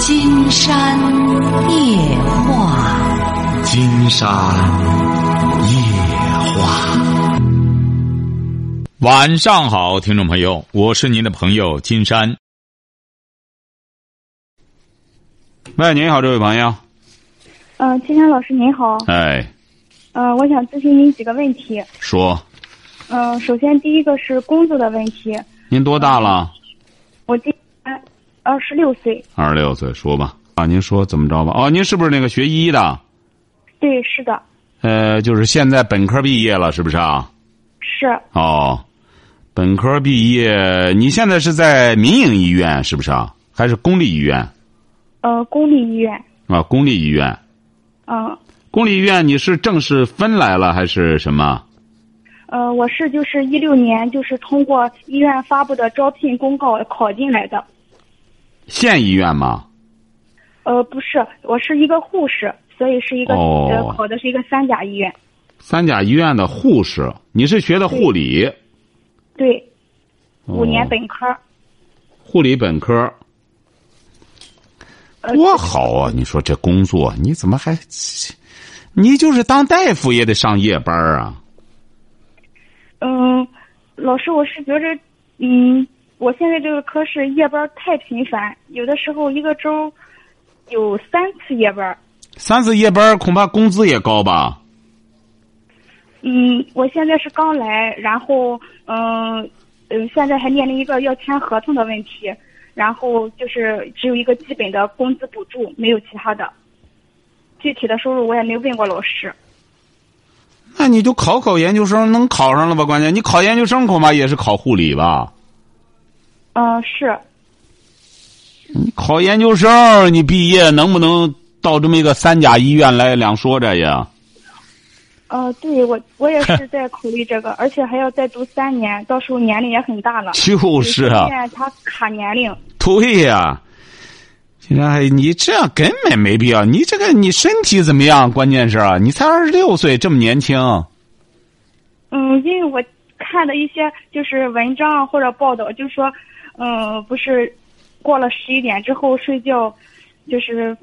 金山夜话，金山夜话。晚上好，听众朋友，我是您的朋友金山。喂，您好，这位朋友。嗯，金山老师您好。哎，嗯，我想咨询您几个问题。说，嗯，首先第一个是工作的问题。您多大了？我今年二十六岁。二十六岁，说吧。啊，您说怎么着吧？哦，您是不是那个学医的？对，是的。呃，就是现在本科毕业了，是不是啊？是。哦，本科毕业，你现在是在民营医院是不是啊？还是公立医院？呃，公立医院。啊，公立医院。嗯。公立医院你是正式分来了还是什么？呃，我是就是一六年就是通过医院发布的招聘公告考进来的。县医院吗？呃，不是，我是一个护士，所以是一个呃考的是一个三甲医院。三甲医院的护士，你是学的护理？对。五年本科。护理本科。多好啊！你说这工作，你怎么还？你就是当大夫也得上夜班啊。嗯，老师，我是觉着，嗯，我现在这个科室夜班太频繁，有的时候一个周有三次夜班。三次夜班恐怕工资也高吧？嗯，我现在是刚来，然后嗯嗯，现在还面临一个要签合同的问题，然后就是只有一个基本的工资补助，没有其他的。具体的收入我也没问过老师。那你就考考研究生，能考上了吧？关键你考研究生恐怕也是考护理吧？嗯，是。你考研究生，你毕业能不能到这么一个三甲医院来两说着呀？呃，对我我也是在考虑这个，而且还要再读三年，到时候年龄也很大了。就是啊。他卡年龄。对呀。现在你这样根本没必要。你这个你身体怎么样？关键是啊，你才二十六岁，这么年轻。嗯，因为我看的一些就是文章或者报道，就说，嗯，不是过了十一点之后睡觉，就是，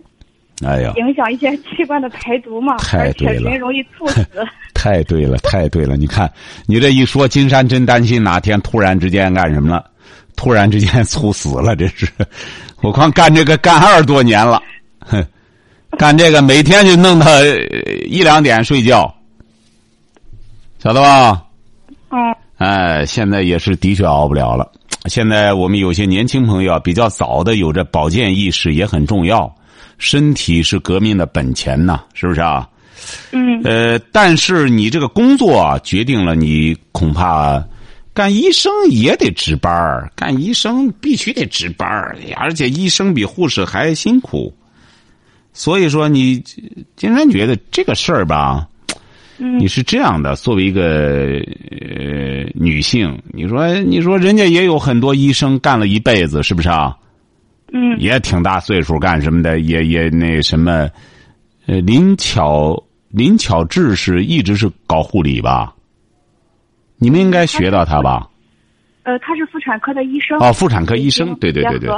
哎呀，影响一些器官的排毒嘛，太对了，人容易猝死。太对了，太对了！你看，你这一说，金山真担心哪天突然之间干什么了，突然之间猝死了，这是。我光干这个干二十多年了，哼，干这个每天就弄到一两点睡觉，晓得吧？嗯。哎，现在也是的确熬不了了。现在我们有些年轻朋友比较早的有着保健意识也很重要，身体是革命的本钱呐，是不是啊？嗯。呃，但是你这个工作啊，决定了你恐怕。干医生也得值班儿，干医生必须得值班儿，而且医生比护士还辛苦。所以说，你竟然觉得这个事儿吧，你是这样的。作为一个呃女性，你说你说人家也有很多医生干了一辈子，是不是啊？嗯。也挺大岁数，干什么的也也那什么，呃，林巧林巧稚是一直是搞护理吧？你们应该学到他吧？呃，他是妇产科的医生。哦，妇产科医生，对对对对。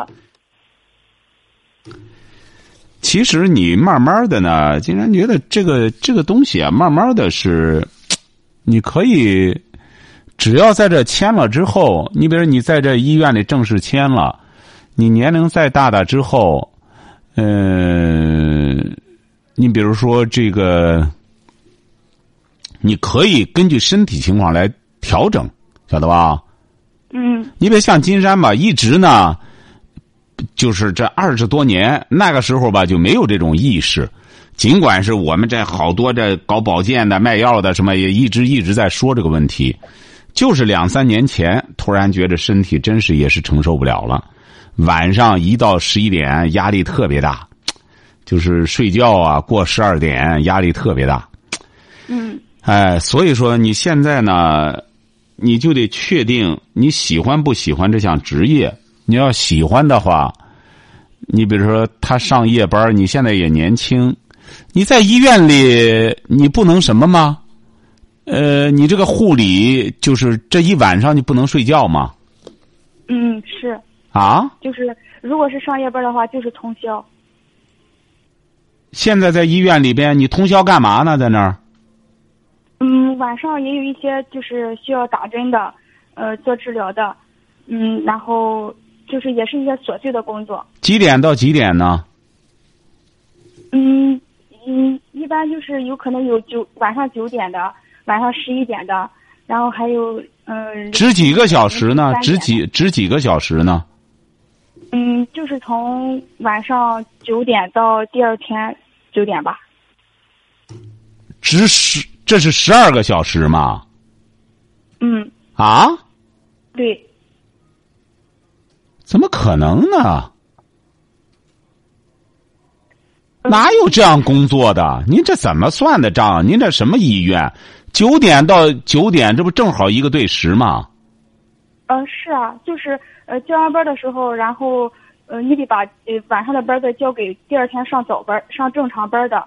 其实你慢慢的呢，竟然觉得这个这个东西啊，慢慢的是，你可以，只要在这签了之后，你比如你在这医院里正式签了，你年龄再大大之后，嗯，你比如说这个，你可以根据身体情况来。调整，晓得吧？嗯。你别像金山吧，一直呢，就是这二十多年，那个时候吧就没有这种意识。尽管是我们这好多这搞保健的、卖药的什么，也一直一直在说这个问题。就是两三年前，突然觉得身体真是也是承受不了了。晚上一到十一点，压力特别大，就是睡觉啊，过十二点压力特别大。嗯。哎，所以说你现在呢？你就得确定你喜欢不喜欢这项职业。你要喜欢的话，你比如说他上夜班，你现在也年轻，你在医院里你不能什么吗？呃，你这个护理就是这一晚上你不能睡觉吗？嗯，是。啊？就是如果是上夜班的话，就是通宵。现在在医院里边，你通宵干嘛呢？在那儿？嗯，晚上也有一些就是需要打针的，呃，做治疗的，嗯，然后就是也是一些琐碎的工作。几点到几点呢？嗯嗯，一般就是有可能有九晚上九点的，晚上十一点的，然后还有嗯。值几个小时呢？值值几值几个小时呢？嗯，就是从晚上九点到第二天九点吧。值十，这是十二个小时吗？嗯，啊？对，怎么可能呢？哪有这样工作的？您这怎么算的账？您这什么医院？九点到九点，这不正好一个对时吗？嗯、是啊，就是呃交完班的时候，然后呃你得把呃晚上的班再交给第二天上早班上正常班的。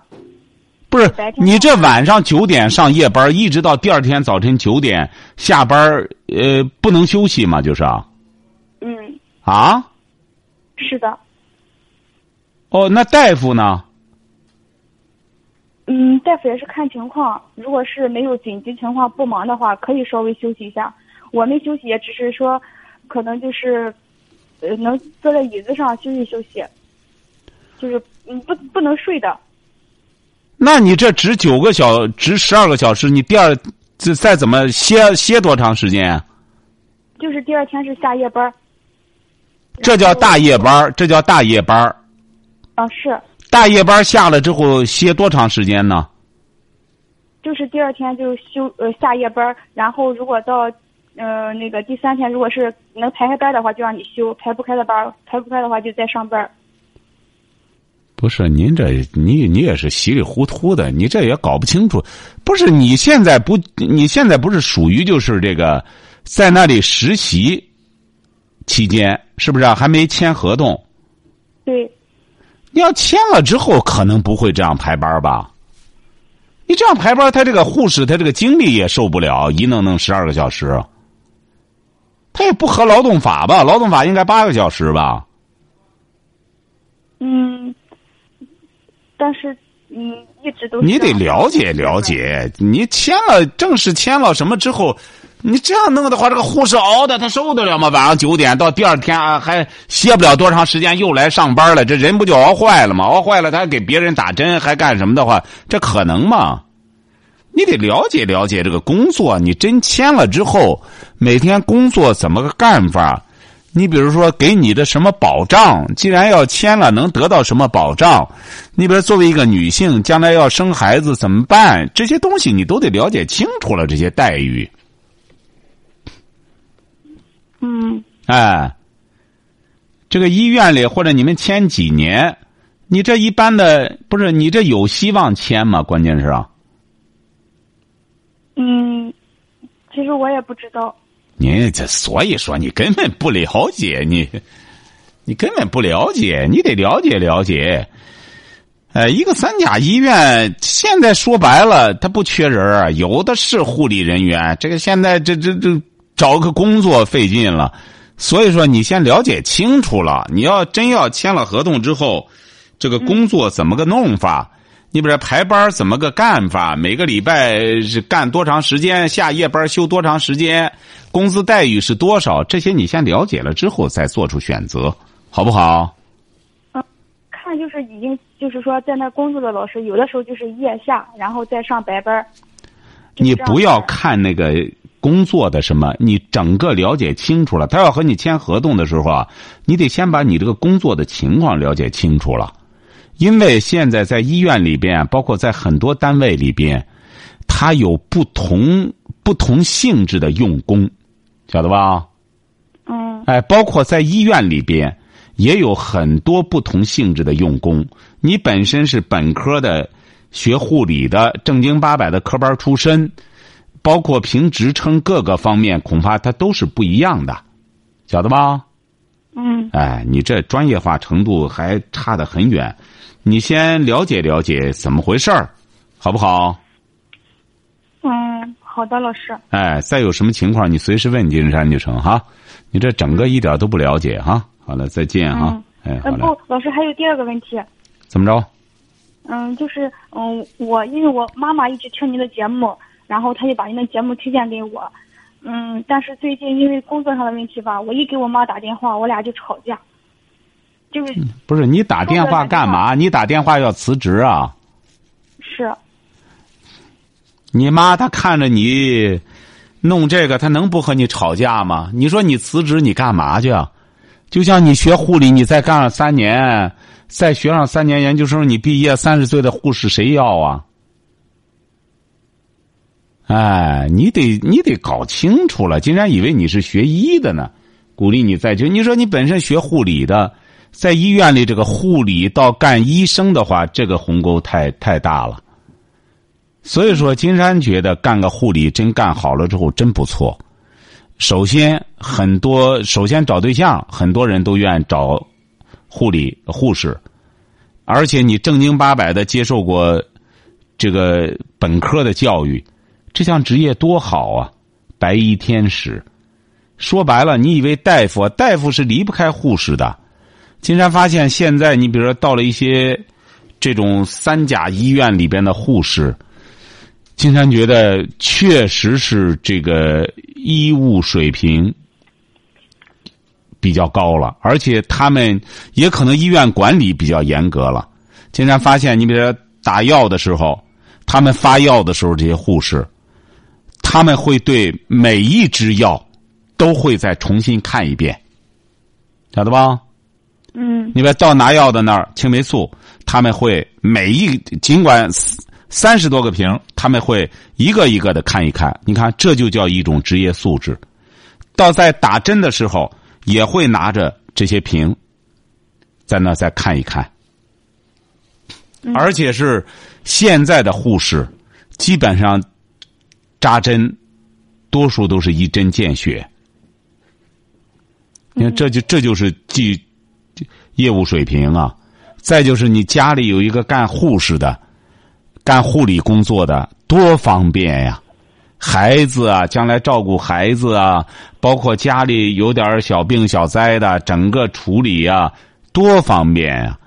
不是你这晚上九点上夜班，一直到第二天早晨九点下班，呃，不能休息吗？就是啊，嗯，啊，是的。哦，那大夫呢？嗯，大夫也是看情况，如果是没有紧急情况不忙的话，可以稍微休息一下。我们休息也只是说，可能就是，呃，能坐在椅子上休息休息，就是嗯不不能睡的。那你这值九个小，值十二个小时，你第二再再怎么歇歇多长时间？就是第二天是下夜班儿。这叫大夜班儿，这叫大夜班儿。啊，是，大夜班下了之后歇多长时间呢？就是第二天就休呃下夜班儿，然后如果到呃那个第三天，如果是能排开班的话，就让你休；排不开的班儿，排不开的话就再上班。不是您这你你也是稀里糊涂的，你这也搞不清楚。不是你现在不你现在不是属于就是这个在那里实习期间，是不是、啊、还没签合同？对，你要签了之后，可能不会这样排班吧？你这样排班，他这个护士他这个精力也受不了，一弄弄十二个小时，他也不合劳动法吧？劳动法应该八个小时吧？嗯，但是你一直都你得了解了。解，你签了正式签了什么之后，你这样弄的话，这个护士熬的他受得了吗？晚上九点到第二天啊还歇不了多长时间，又来上班了，这人不就熬坏了吗？熬坏了，他给别人打针，还干什么的话，这可能吗？你得了解了解这个工作，你真签了之后，每天工作怎么个干法？你比如说，给你的什么保障？既然要签了，能得到什么保障？你比如作为一个女性，将来要生孩子怎么办？这些东西你都得了解清楚了。这些待遇，嗯哎，这个医院里或者你们签几年？你这一般的不是你这有希望签吗？关键是啊，嗯，其实我也不知道。你这所以说你根本不了解你，你根本不了解，你得了解了解。呃，一个三甲医院现在说白了，他不缺人啊，有的是护理人员。这个现在这这这找个工作费劲了，所以说你先了解清楚了。你要真要签了合同之后，这个工作怎么个弄法？你比如说排班怎么个干法？每个礼拜是干多长时间？下夜班休多长时间？工资待遇是多少？这些你先了解了之后再做出选择，好不好？嗯看就是已经就是说在那工作的老师，有的时候就是夜下，然后再上白班你不要看那个工作的什么，你整个了解清楚了。他要和你签合同的时候啊，你得先把你这个工作的情况了解清楚了。因为现在在医院里边，包括在很多单位里边，他有不同不同性质的用工，晓得吧？嗯哎，包括在医院里边也有很多不同性质的用工。你本身是本科的，学护理的，正经八百的科班出身，包括评职称各个方面，恐怕它都是不一样的，晓得吧？嗯哎，你这专业化程度还差得很远，你先了解了解怎么回事儿，好不好？嗯，好的，老师。哎，再有什么情况你随时问金山就成哈。你这整个一点都不了解哈。好了，再见哈。嗯哎，好不，老师还有第二个问题。怎么着？嗯，就是嗯，我因为我妈妈一直听您的节目，然后他就把您的节目推荐给我。嗯，但是最近因为工作上的问题吧，我一给我妈打电话，我俩就吵架。就是不是你打电话干嘛？你打电话要辞职啊？是，你妈她看着你弄这个，她能不和你吵架吗？你说你辞职你干嘛去啊？就像你学护理，你再干上三年，再学上三年研究生，你毕业三十岁的护士谁要啊？哎，你得你得搞清楚了。竟然以为你是学医的呢，鼓励你再去。你说你本身学护理的，在医院里这个护理到干医生的话，这个鸿沟太太大了。所以说，金山觉得干个护理真干好了之后真不错。首先，很多首先找对象，很多人都愿意找护理护士，而且你正经八百的接受过这个本科的教育，这项职业多好啊！白衣天使，说白了，你以为大夫大夫是离不开护士的？金山发现，现在你比如说到了一些这种三甲医院里边的护士。金山觉得确实是这个医务水平比较高了，而且他们也可能医院管理比较严格了。金山发现，你比如说打药的时候，他们发药的时候，这些护士他们会对每一支药都会再重新看一遍，晓得吧？嗯你别到拿药的那儿，青霉素，他们会每一尽管。三十多个瓶，他们会一个一个的看一看。你看，这就叫一种职业素质。到在打针的时候，也会拿着这些瓶，在那再看一看。而且是现在的护士，基本上扎针，多数都是一针见血。你看，这就这就是技业务水平啊。再就是你家里有一个干护士的。干护理工作的多方便呀，孩子啊，将来照顾孩子啊，包括家里有点小病小灾的，整个处理啊，多方便呀。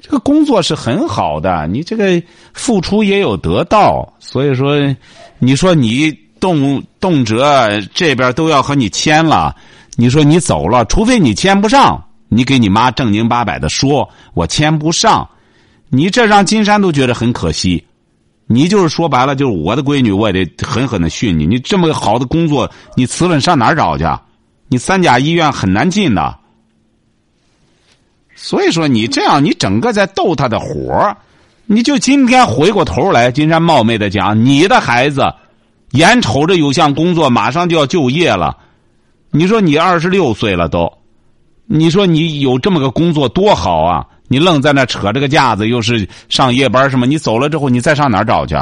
这个工作是很好的，你这个付出也有得到，所以说，你说你动动辄这边都要和你签了，你说你走了，除非你签不上，你给你妈正经八百的说，我签不上，你这让金山都觉得很可惜。你就是说白了，就是我的闺女，我也得狠狠的训你。你这么好的工作，你辞了，上哪儿找去？你三甲医院很难进的。所以说，你这样，你整个在逗他的火你就今天回过头来，金山冒昧的讲，你的孩子眼瞅着有项工作，马上就要就业了。你说你二十六岁了都，你说你有这么个工作多好啊！你愣在那扯这个架子，又是上夜班什么？你走了之后，你再上哪儿找去？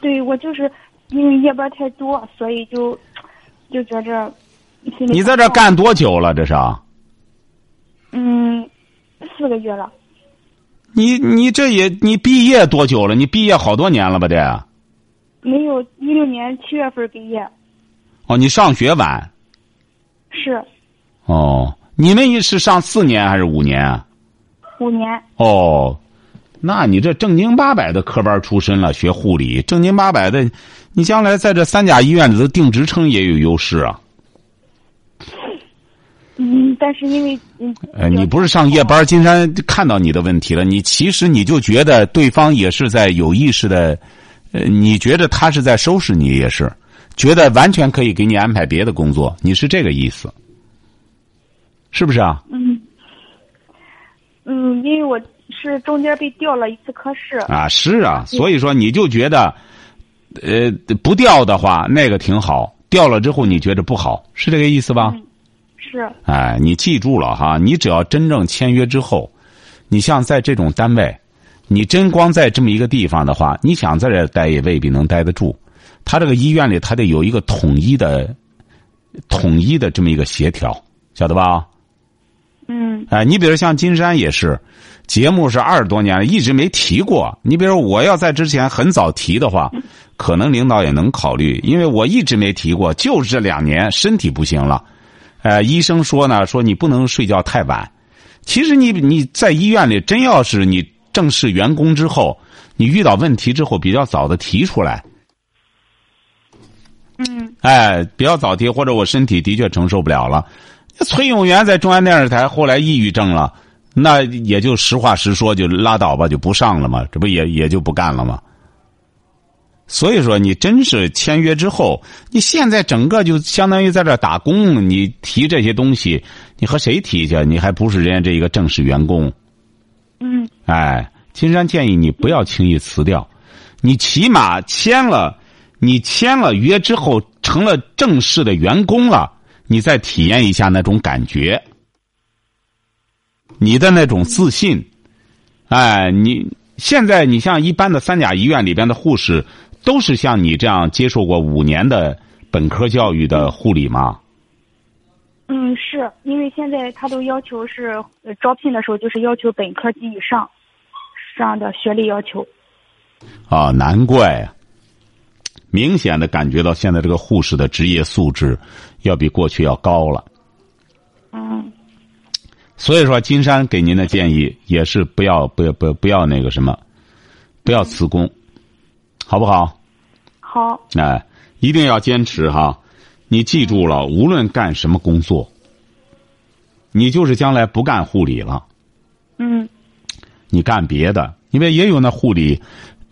对，我就是因为夜班太多，所以就就觉着。你在这干多久了？这是？嗯，四个月了。你你这也你毕业多久了？你毕业好多年了吧？得。没有，一六年七月份毕业。哦，你上学晚。是。哦。你们是上四年还是五年啊？五年。哦，那你这正经八百的科班出身了，学护理，正经八百的，你将来在这三甲医院里头定职称也有优势啊。嗯，但是因为嗯，呃，你不是上夜班，金山看到你的问题了。你其实你就觉得对方也是在有意识的，呃，你觉得他是在收拾你，也是觉得完全可以给你安排别的工作，你是这个意思。是不是啊？嗯，嗯，因为我是中间被调了一次科室啊，是啊，所以说你就觉得，呃，不调的话那个挺好，调了之后你觉得不好，是这个意思吧？嗯、是。哎，你记住了哈，你只要真正签约之后，你像在这种单位，你真光在这么一个地方的话，你想在这待也未必能待得住。他这个医院里，他得有一个统一的、统一的这么一个协调，晓得吧？嗯，哎，你比如像金山也是，节目是二十多年了，一直没提过。你比如我要在之前很早提的话，可能领导也能考虑，因为我一直没提过，就是这两年身体不行了，呃，医生说呢，说你不能睡觉太晚，其实你你在医院里，真要是你正式员工之后，你遇到问题之后，比较早的提出来。嗯哎，比较早提，或者我身体的确承受不了了。崔永元在中央电视台后来抑郁症了，那也就实话实说，就拉倒吧，就不上了嘛，这不也也就不干了吗？所以说，你真是签约之后，你现在整个就相当于在这打工，你提这些东西，你和谁提去？你还不是人家这一个正式员工？嗯哎，金山建议你不要轻易辞掉，你起码签了，你签了约之后成了正式的员工了，你再体验一下那种感觉，你的那种自信。哎，你现在你像一般的三甲医院里边的护士，都是像你这样接受过五年的本科教育的护理吗？嗯，是因为现在他都要求是呃招聘的时候就是要求本科及以上这样的学历要求。啊，难怪啊！明显的感觉到现在这个护士的职业素质要比过去要高了。嗯所以说，金山给您的建议也是不要不要不要不要那个什么，不要辞工，好不好？好哎，一定要坚持哈！你记住了，无论干什么工作，你就是将来不干护理了，嗯你干别的，因为也有那护理，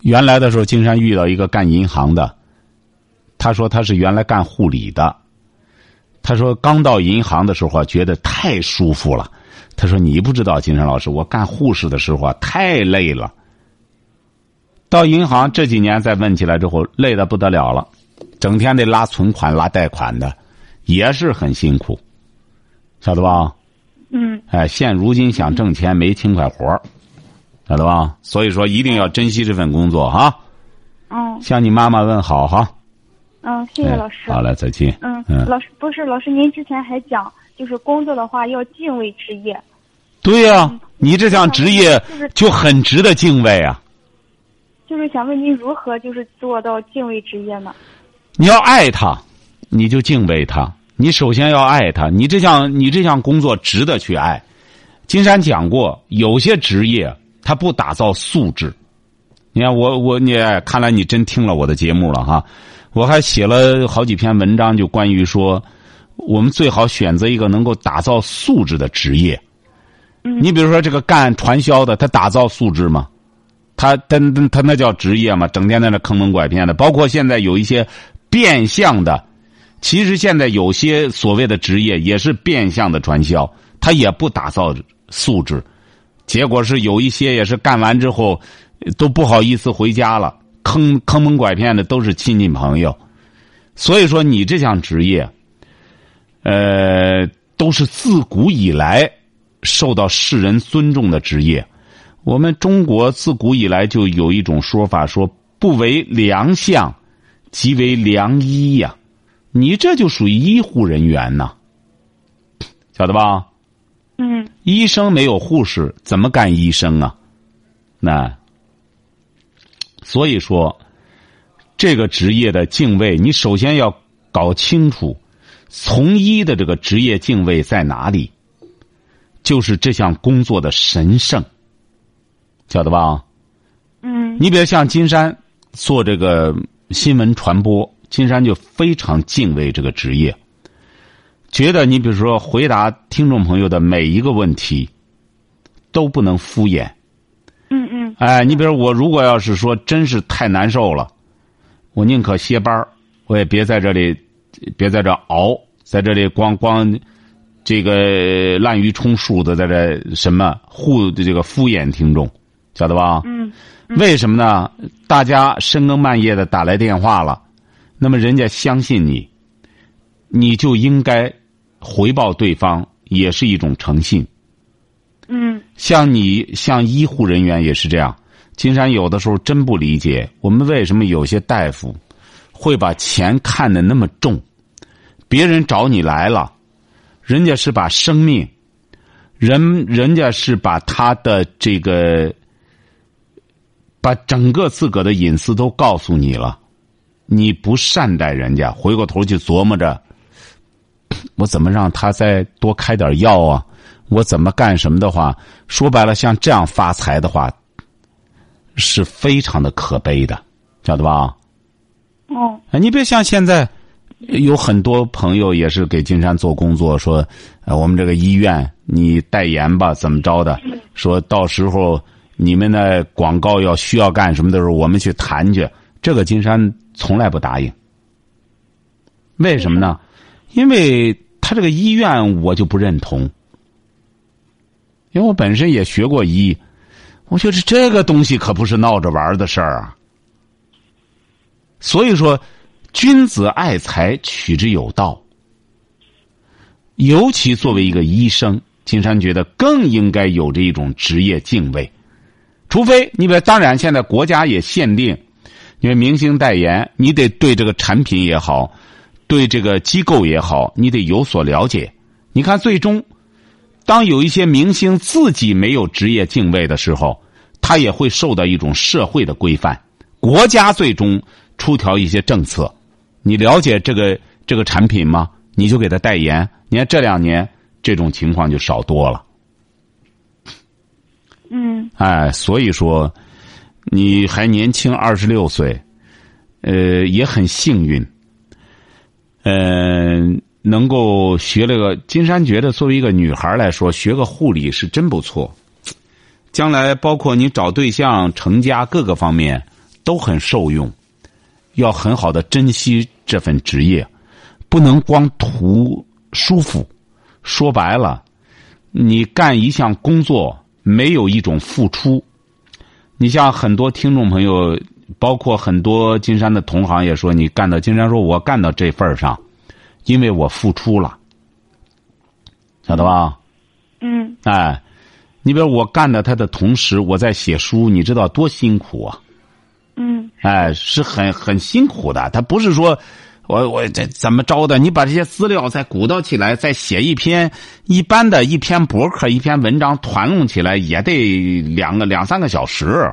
原来的时候，金山遇到一个干银行的，他说他是原来干护理的，他说刚到银行的时候啊，觉得太舒服了。他说你不知道，金山老师，我干护士的时候啊，太累了。到银行这几年再问起来之后，累得不得了了，整天得拉存款、拉贷款的，也是很辛苦，晓得吧？嗯哎，现如今想挣钱没轻快活儿晓得吧？所以说一定要珍惜这份工作哈。嗯向你妈妈问好哈。嗯，谢谢哎老师。好嘞，再见。嗯，嗯老师不是老师，您之前还讲，就是工作的话要敬畏职业。对呀、你这项职业就是就很值得敬畏啊！就是想问您如何就是做到敬畏职业呢？你要爱他，你就敬畏他。你首先要爱他，你这项你这项工作值得去爱。金山讲过，有些职业他不打造素质。你看我我你看来你真听了我的节目了哈，我还写了好几篇文章，就关于说，我们最好选择一个能够打造素质的职业。嗯你比如说这个干传销的，他打造素质吗？他他他那叫职业吗？整天在那坑蒙拐骗的，包括现在有一些变相的，其实现在有些所谓的职业也是变相的传销，他也不打造素质，结果是有一些也是干完之后都不好意思回家了，坑坑蒙拐骗的都是亲戚朋友，所以说你这项职业，呃，都是自古以来受到世人尊重的职业。我们中国自古以来就有一种说法，说不为良相，即为良医呀、你这就属于医护人员呐，晓得吧？嗯医生没有护士怎么干医生啊？那所以说，这个职业的敬畏，你首先要搞清楚，从医的这个职业敬畏在哪里，就是这项工作的神圣，晓得吧？嗯你比如像金山做这个新闻传播，金山就非常敬畏这个职业，觉得你比如说回答听众朋友的每一个问题都不能敷衍。嗯嗯哎，你比如我如果要是说真是太难受了，我宁可歇班儿我也别在这里，别在这熬，在这里光光这个滥竽充数的在这什么护这个敷衍听众，晓得吧？嗯为什么呢？大家深更半夜的打来电话了，那么人家相信你，你就应该回报对方，也是一种诚信。嗯像你像医护人员也是这样，金山有的时候真不理解，我们为什么有些大夫会把钱看得那么重？别人找你来了，人家是把生命，人人家是把他的这个，把整个自个的隐私都告诉你了，你不善待人家，回过头去琢磨着，我怎么让他再多开点药啊？我怎么干什么的话，说白了，像这样发财的话，是非常的可悲的，晓得吧？哦，你别像现在有很多朋友也是给金山做工作，说，呃，我们这个医院你代言吧，怎么着的？说到时候你们的广告要需要干什么的时候，我们去谈去。这个金山从来不答应。为什么呢？因为他这个医院我就不认同，因为我本身也学过医，我觉得这个东西可不是闹着玩的事儿啊。所以说，君子爱财，取之有道。尤其作为一个医生，金山觉得更应该有着一种职业敬畏。除非你比如，当然现在国家也限定，因为明星代言，你得对这个产品也好。对这个机构也好，你得有所了解。你看，最终，当有一些明星自己没有职业敬畏的时候，他也会受到一种社会的规范。国家最终出条一些政策，你了解这个这个产品吗？你就给他代言。你看这两年这种情况就少多了。嗯。哎，所以说，你还年轻，二十六岁，呃，也很幸运。嗯，能够学了个金山，觉得作为一个女孩来说，学个护理是真不错。将来包括你找对象、成家各个方面都很受用。要很好的珍惜这份职业，不能光图舒服。说白了，你干一项工作没有一种付出。你像很多听众朋友。包括很多金山的同行也说，你干到金山说，我干到这份上，因为我付出了，晓得吧？嗯。哎，你比如我干的他的同时，我在写书，你知道多辛苦啊？嗯。哎，是很很辛苦的。他不是说，我我这怎么着的？你把这些资料再鼓捣起来，再写一篇一般的一篇博客，一篇文章团弄起来，也得两个两三个小时。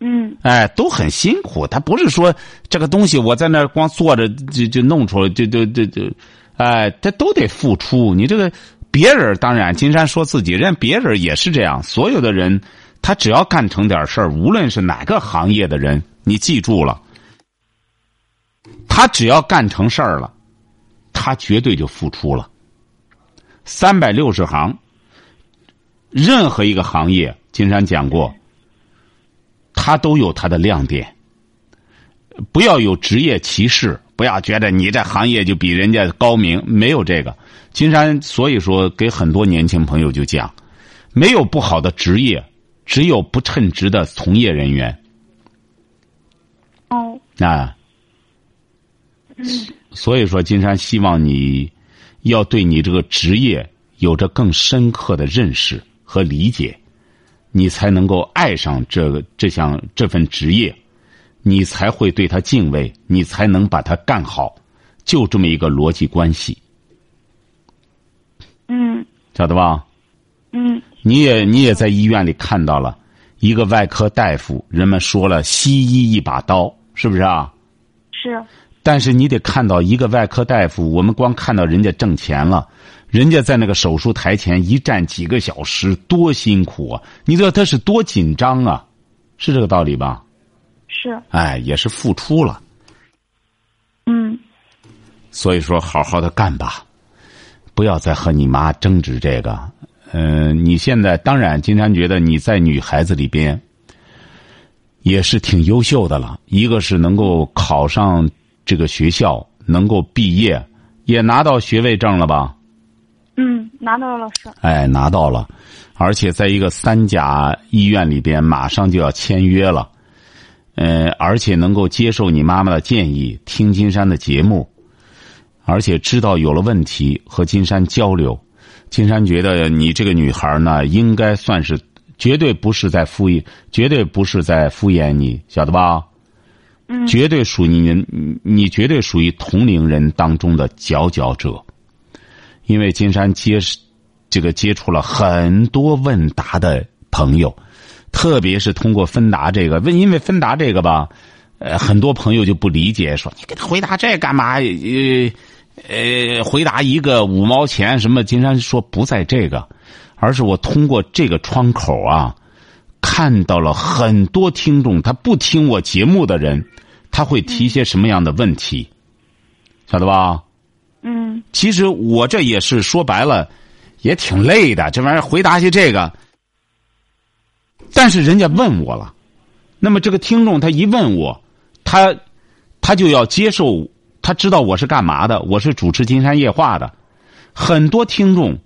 嗯，哎，都很辛苦。他不是说这个东西我在那光坐着就就弄出来，就就就就，哎，这都得付出。你这个别人当然，金山说自己，人别人也是这样。所有的人，他只要干成点事儿，无论是哪个行业的人，你记住了，他只要干成事儿了，他绝对就付出了。三百六十行，任何一个行业，金山讲过。他都有他的亮点，不要有职业歧视，不要觉得你这行业就比人家高明，没有这个。金山所以说给很多年轻朋友就讲，没有不好的职业，只有不称职的从业人员。哦。啊。所以说，金山希望你要对你这个职业有着更深刻的认识和理解。你才能够爱上这个这项这份职业，你才会对他敬畏，你才能把它干好，就这么一个逻辑关系。嗯，晓得吧？嗯，你也你也在医院里看到了一个外科大夫，人们说了西医一把刀，是不是啊？是。但是你得看到一个外科大夫，我们光看到人家挣钱了。人家在那个手术台前一站几个小时，多辛苦啊！你知道他是多紧张啊，是这个道理吧？是。哎，也是付出了。嗯。所以说，好好的干吧，不要再和你妈争执这个。嗯，你现在当然，金山觉得你在女孩子里边也是挺优秀的了。一个是能够考上这个学校，能够毕业，也拿到学位证了吧？嗯，拿到了老师。哎，拿到了，而且在一个三甲医院里边，马上就要签约了。呃，而且能够接受你妈妈的建议，听金山的节目，而且知道有了问题和金山交流。金山觉得你这个女孩呢，应该算是绝对不是在敷衍，绝对不是在敷衍你，晓得吧？绝对属于你，你绝对属于同龄人当中的佼佼者。因为金山接这个接触了很多问答的朋友，特别是通过芬达这个问，因为芬达这个吧，呃，很多朋友就不理解，说你给他回答这干嘛？呃呃，回答一个五毛钱什么？金山说不在这个，而是我通过这个窗口啊，看到了很多听众，他不听我节目的人，他会提些什么样的问题，晓得吧？嗯其实我这也是说白了，也挺累的。这玩意儿回答些这个，但是人家问我了，那么这个听众他一问我，他他就要接受，他知道我是干嘛的，我是主持《金山夜话》的。很多听众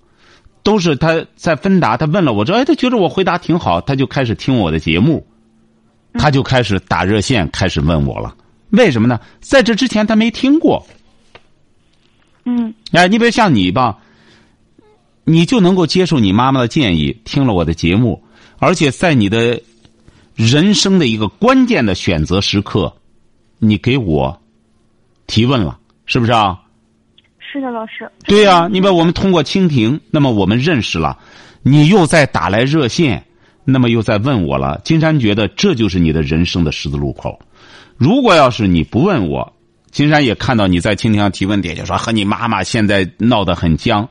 都是他在芬达，他问了我这，哎，他觉得我回答挺好，他就开始听我的节目，他就开始打热线，开始问我了。为什么呢？在这之前他没听过。嗯哎，你比如像你吧，你就能够接受你妈妈的建议，听了我的节目，而且在你的人生的一个关键的选择时刻，你给我提问了，是不是啊？是的，老师。对呀、你把我们通过蜻蜓，那么我们认识了，你又在打来热线，那么又在问我了。金山觉得这就是你的人生的十字路口。如果要是你不问我，金山也看到你在蜻蜓上提问点，就说和你妈妈现在闹得很僵。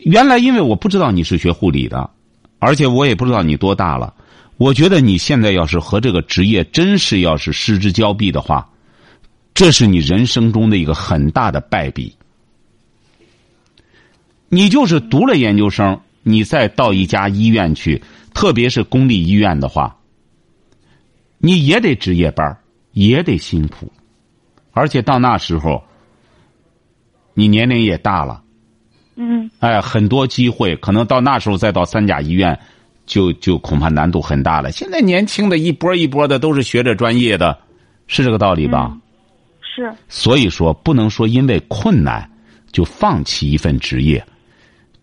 原来因为我不知道你是学护理的，而且我也不知道你多大了。我觉得你现在要是和这个职业真是要是失之交臂的话，这是你人生中的一个很大的败笔。你就是读了研究生，你再到一家医院去，特别是公立医院的话，你也得值夜班，也得辛苦，而且到那时候，你年龄也大了，嗯哎，很多机会可能到那时候再到三甲医院，就就恐怕难度很大了。现在年轻的一波一波的都是学着专业的，是这个道理吧？嗯是所以说，不能说因为困难就放弃一份职业。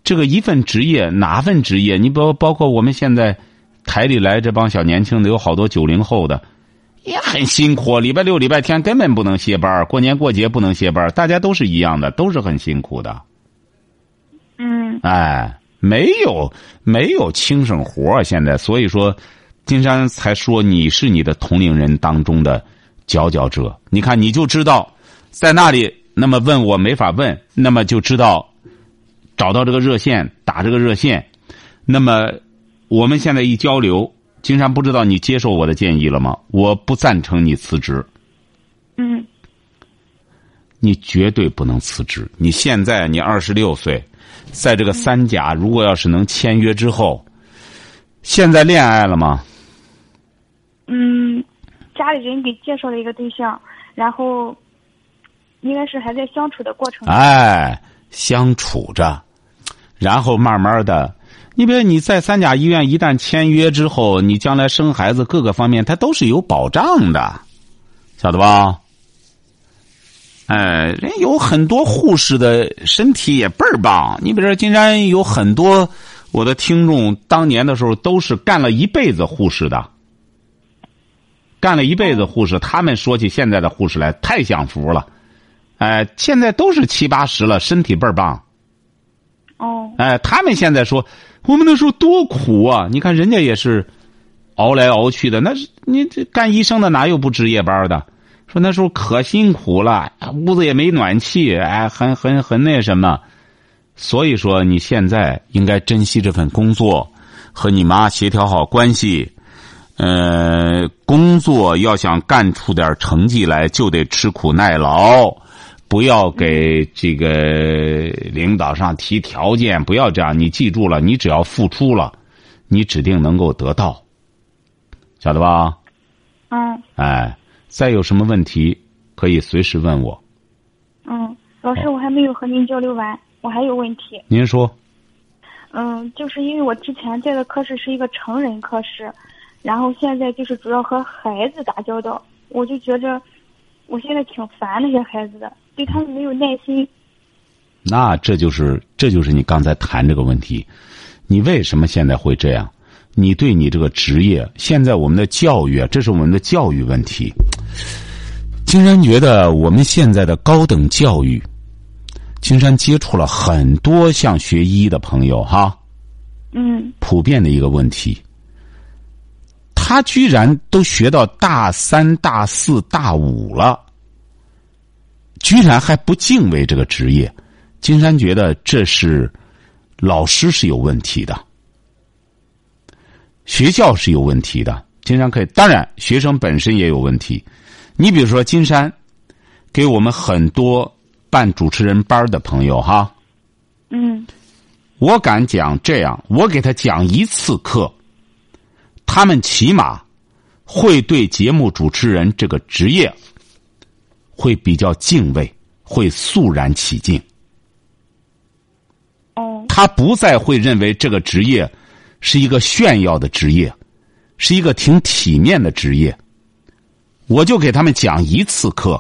这个一份职业，哪份职业？你包包括我们现在台里来这帮小年轻的，有好多九零后的，也很辛苦。礼拜六、礼拜天根本不能歇班，过年过节不能歇班，大家都是一样的，都是很辛苦的。嗯哎，没有没有轻省活儿现在，所以说，金山才说你是你的同龄人当中的佼佼者。你看，你就知道在那里，那么问我没法问，那么就知道找到这个热线，打这个热线。那么我们现在一交流，金山不知道你接受我的建议了吗？我不赞成你辞职。嗯你绝对不能辞职。你现在你二十六岁，在这个三甲，如果要是能签约之后，现在恋爱了吗？嗯，家里人给介绍了一个对象，然后应该是还在相处的过程。哎，相处着，然后慢慢的，你比如你在三甲医院一旦签约之后，你将来生孩子各个方面它都是有保障的，晓得吧？哎，人有很多护士的身体也倍儿棒。你比如说，金山有很多我的听众，当年的时候都是干了一辈子护士的，干了一辈子护士。他们说起现在的护士来，太享福了。哎，现在都是七八十了，身体倍儿棒。哦，哎，他们现在说，我们那时候多苦啊！你看人家也是熬来熬去的，那是你这干医生的哪有不值夜班的？说那时候可辛苦了，屋子也没暖气，哎，很很很那什么。所以说，你现在应该珍惜这份工作，和你妈协调好关系。呃，工作要想干出点成绩来，就得吃苦耐劳，不要给这个领导上提条件，不要这样。你记住了，你只要付出了，你指定能够得到，晓得吧？嗯哎，再有什么问题可以随时问我。嗯，老师，我还没有和您交流完，我还有问题。您说，嗯，就是因为我之前在的科室是一个成人科室，然后现在就是主要和孩子打交道，我就觉着我现在挺烦那些孩子的，对他们没有耐心。那这就是这就是你刚才谈这个问题，你为什么现在会这样？你对你这个职业，现在我们的教育，啊，这是我们的教育问题。金山觉得我们现在的高等教育，金山接触了很多像学医的朋友哈，嗯普遍的一个问题，他居然都学到大三、大四、大五了，居然还不敬畏这个职业。金山觉得这是老师是有问题的，学校是有问题的。金山可以，当然学生本身也有问题。你比如说，金山给我们很多办主持人班的朋友哈，嗯我敢讲这样，我给他讲一次课，他们起码会对节目主持人这个职业会比较敬畏，会肃然起敬。哦他不再会认为这个职业是一个炫耀的职业，是一个挺体面的职业。我就给他们讲一次课，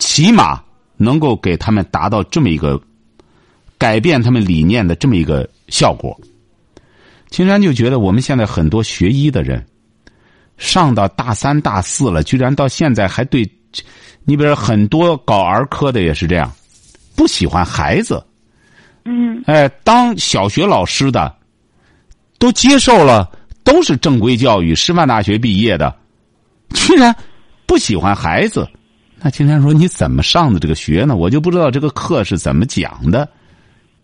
起码能够给他们达到这么一个改变他们理念的这么一个效果。青山就觉得我们现在很多学医的人，上到大三大四了，居然到现在还对，你比如很多搞儿科的也是这样，不喜欢孩子。嗯哎，当小学老师的都接受了，都是正规教育，师范大学毕业的，居然不喜欢孩子。那青山说你怎么上的这个学呢？我就不知道这个课是怎么讲的。